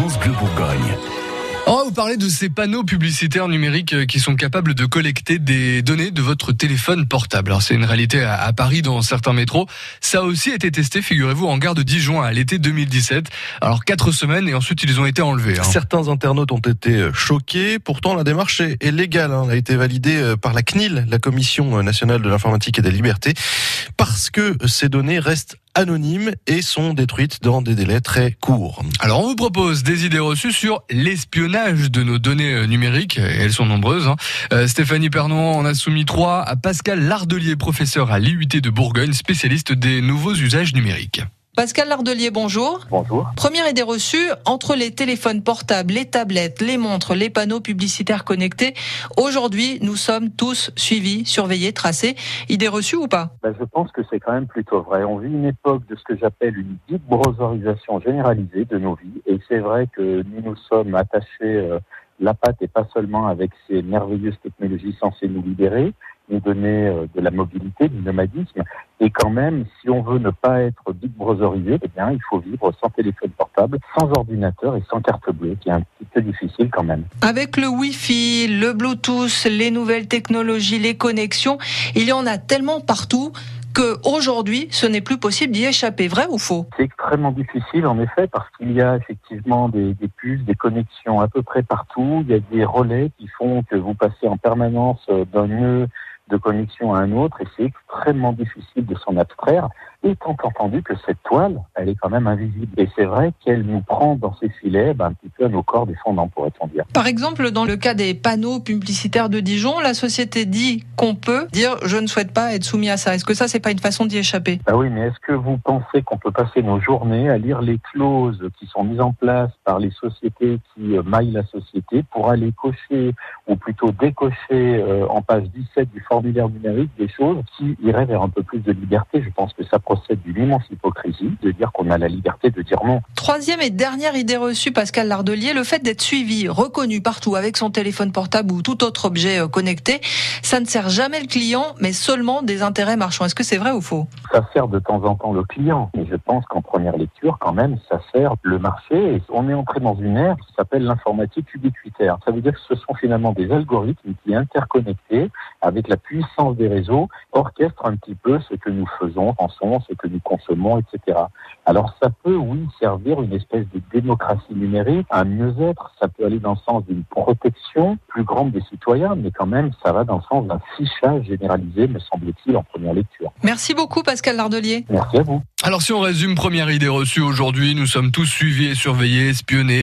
France Bleu Bourgogne. On va vous parler de ces panneaux publicitaires numériques euh, qui sont capables de collecter des données de votre téléphone portable. Alors c'est une réalité à, Paris dans certains métros. Ça a aussi été testé, figurez-vous, en gare de Dijon à l'été 2017. Alors quatre semaines et ensuite ils ont été enlevés. Hein. Certains internautes ont été euh, choqués. Pourtant la démarche est, légale. Hein. Elle a été validée euh, par la CNIL, la Commission nationale de l'informatique et des libertés, parce que ces données restent anonymes et sont détruites dans des délais très courts. Alors on vous propose des idées reçues sur l'espionnage de nos données euh, numériques, elles sont nombreuses. Hein. Euh, Stéphanie Pernon en a soumis trois à Pascal Lardelier, professeur à l'IUT de Bourgogne, spécialiste des nouveaux usages numériques. Pascal Lardelier, bonjour. Bonjour. Première idée reçue, entre les téléphones portables, les tablettes, les montres, les panneaux publicitaires connectés, aujourd'hui, nous sommes tous suivis, surveillés, tracés. Idée reçue ou pas? Ben, Je pense que c'est quand même plutôt vrai. On vit une époque de ce que j'appelle une deep browserisation généralisée de nos vies. Et c'est vrai que nous nous sommes attachés euh, la patte et pas seulement avec ces merveilleuses technologies censées nous libérer, donner euh, de la mobilité, du nomadisme. Et quand même, si on veut ne pas être big brotherisé, eh bien, il faut vivre sans téléphone portable, sans ordinateur et sans carte bleue, qui est un petit peu difficile quand même. Avec le Wi-Fi, le Bluetooth, les nouvelles technologies, les connexions, il y en a tellement partout qu'aujourd'hui, ce n'est plus possible d'y échapper. Vrai ou faux? C'est extrêmement difficile, en effet, parce qu'il y a effectivement des, des, puces, des connexions à peu près partout. Il y a des relais qui font que vous passez en permanence d'un nœud de connexion à un autre et c'est extrêmement difficile de s'en abstraire, étant entendu que cette toile, elle est quand même invisible. Et c'est vrai qu'elle nous prend dans ses filets ben, un petit peu à nos corps défendants, pourrait-on dire. Par exemple, dans le cas des panneaux publicitaires de Dijon, la société dit qu'on peut dire je ne souhaite pas être soumis à ça. Est-ce que ça, c'est pas une façon d'y échapper? Ah oui, mais est-ce que vous pensez qu'on peut passer nos journées à lire les clauses qui sont mises en place par les sociétés qui euh, maillent la société pour aller cocher ou plutôt décocher euh, en page 17 du formulaire numérique des choses qui iraient vers un peu plus de liberté Je pense que ça procède d'une immense hypocrisie de dire qu'on a la liberté de dire non. Troisième et dernière idée reçue, Pascal Lardelier, le fait d'être suivi, reconnu partout avec son téléphone portable ou tout autre objet euh, connecté, ça ne sert jamais le client, mais seulement des intérêts marchands. Est-ce que c'est vrai ou faux? Ça sert de temps en temps le client, mais je pense qu'en première lecture, quand même, ça sert le marché. on est entré dans une ère qui s'appelle l'informatique ubiquitaire. Ça veut dire que ce sont finalement des algorithmes qui, interconnectés avec la puissance des réseaux, orchestrent un petit peu ce que nous faisons, pensons, ce que nous consommons, etc. Alors ça peut, oui, servir une espèce de démocratie numérique, un mieux-être, ça peut aller dans le sens d'une protection plus grande des citoyens, mais quand même, ça va dans le sens d'un fichage généralisé, me semble-t-il, en première lecture. Merci beaucoup, Pascal Lardelier. Merci à vous. Alors si on résume, première idée reçue aujourd'hui, nous sommes tous suivis et surveillés, espionnés.